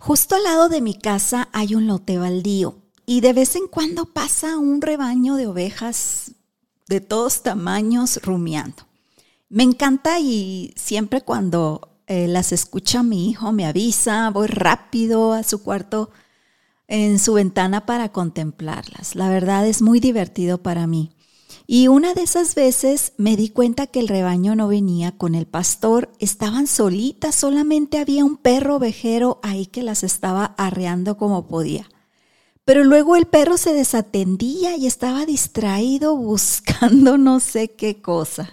Justo al lado de mi casa hay un lote baldío y de vez en cuando pasa un rebaño de ovejas de todos tamaños rumiando. Me encanta y siempre cuando eh, las escucha mi hijo me avisa, voy rápido a su cuarto en su ventana para contemplarlas. La verdad es muy divertido para mí. Y una de esas veces me di cuenta que el rebaño no venía con el pastor, estaban solitas, solamente había un perro ovejero ahí que las estaba arreando como podía. Pero luego el perro se desatendía y estaba distraído buscando no sé qué cosa.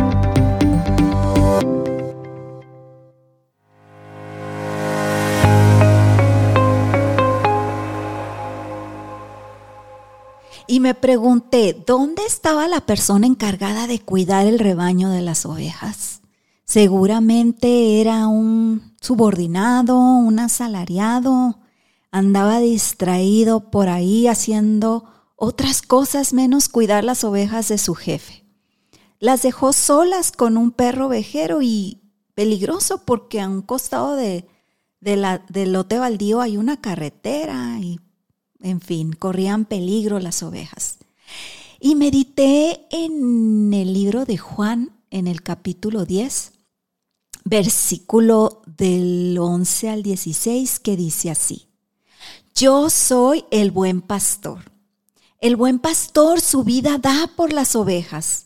Y me pregunté, ¿dónde estaba la persona encargada de cuidar el rebaño de las ovejas? Seguramente era un subordinado, un asalariado, andaba distraído por ahí haciendo otras cosas menos cuidar las ovejas de su jefe. Las dejó solas con un perro ovejero y peligroso porque a un costado de, la, del lote baldío hay una carretera y en fin, corrían peligro las ovejas. Y medité en el libro de Juan, en el capítulo 10, versículo del 11 al 16, que dice así, Yo soy el buen pastor. El buen pastor su vida da por las ovejas.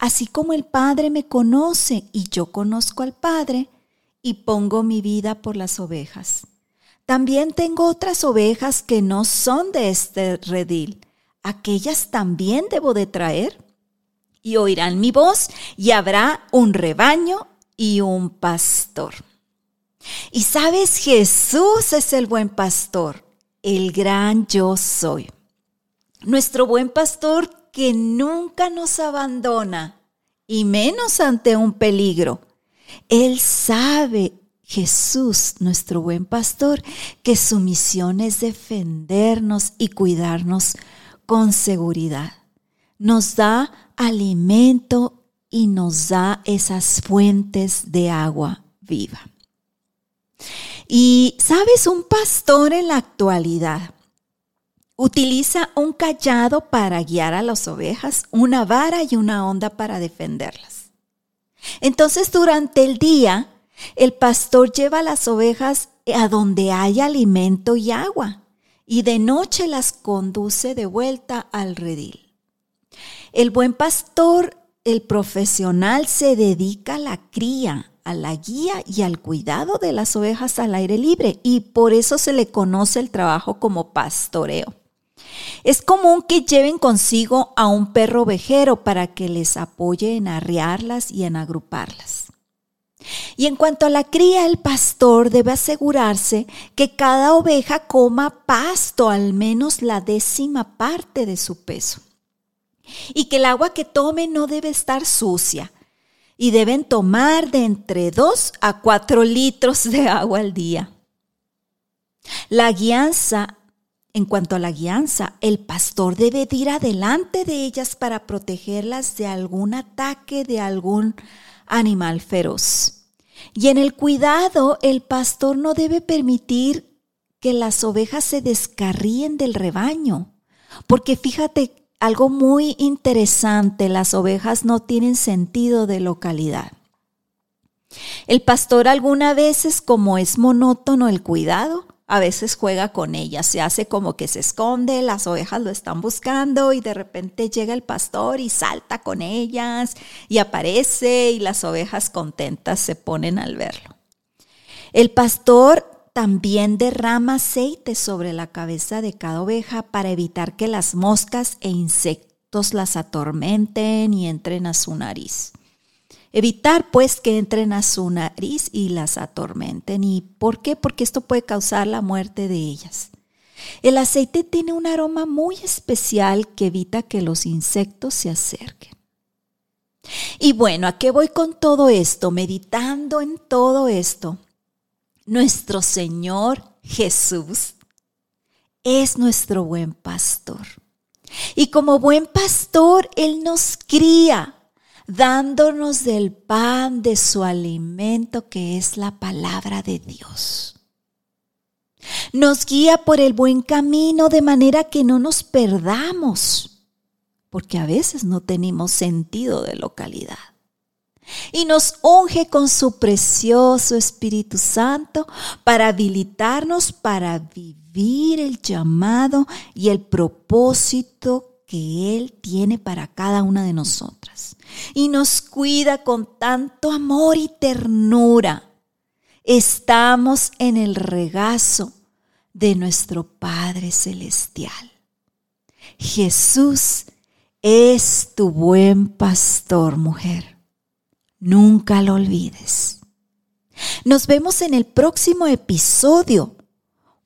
así como el Padre me conoce y yo conozco al Padre y pongo mi vida por las ovejas. También tengo otras ovejas que no son de este redil. Aquellas también debo de traer. Y oirán mi voz y habrá un rebaño y un pastor. Y sabes, Jesús es el buen pastor, el gran yo soy. Nuestro buen pastor que nunca nos abandona y menos ante un peligro. Él sabe, Jesús, nuestro buen pastor, que su misión es defendernos y cuidarnos con seguridad. Nos da alimento y nos da esas fuentes de agua viva. Y sabes, un pastor en la actualidad Utiliza un callado para guiar a las ovejas, una vara y una onda para defenderlas. Entonces durante el día, el pastor lleva las ovejas a donde hay alimento y agua, y de noche las conduce de vuelta al redil. El buen pastor, el profesional, se dedica a la cría, a la guía y al cuidado de las ovejas al aire libre, y por eso se le conoce el trabajo como pastoreo. Es común que lleven consigo a un perro ovejero para que les apoye en arriarlas y en agruparlas. Y en cuanto a la cría, el pastor debe asegurarse que cada oveja coma pasto al menos la décima parte de su peso. Y que el agua que tome no debe estar sucia. Y deben tomar de entre 2 a 4 litros de agua al día. La guianza en cuanto a la guianza, el pastor debe ir adelante de ellas para protegerlas de algún ataque de algún animal feroz. Y en el cuidado, el pastor no debe permitir que las ovejas se descarríen del rebaño. Porque fíjate, algo muy interesante, las ovejas no tienen sentido de localidad. El pastor alguna veces, como es monótono el cuidado, a veces juega con ellas, se hace como que se esconde, las ovejas lo están buscando y de repente llega el pastor y salta con ellas y aparece y las ovejas contentas se ponen al verlo. El pastor también derrama aceite sobre la cabeza de cada oveja para evitar que las moscas e insectos las atormenten y entren a su nariz. Evitar pues que entren a su nariz y las atormenten. ¿Y por qué? Porque esto puede causar la muerte de ellas. El aceite tiene un aroma muy especial que evita que los insectos se acerquen. Y bueno, ¿a qué voy con todo esto? Meditando en todo esto. Nuestro Señor Jesús es nuestro buen pastor. Y como buen pastor, Él nos cría dándonos del pan de su alimento que es la palabra de Dios. Nos guía por el buen camino de manera que no nos perdamos, porque a veces no tenemos sentido de localidad. Y nos unge con su precioso Espíritu Santo para habilitarnos para vivir el llamado y el propósito que Él tiene para cada una de nosotras. Y nos cuida con tanto amor y ternura. Estamos en el regazo de nuestro Padre Celestial. Jesús es tu buen pastor, mujer. Nunca lo olvides. Nos vemos en el próximo episodio.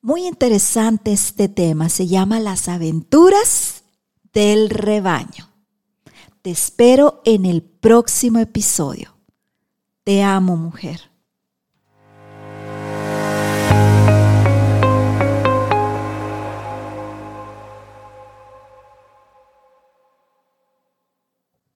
Muy interesante este tema. Se llama Las aventuras del rebaño. Te espero en el próximo episodio. Te amo, mujer.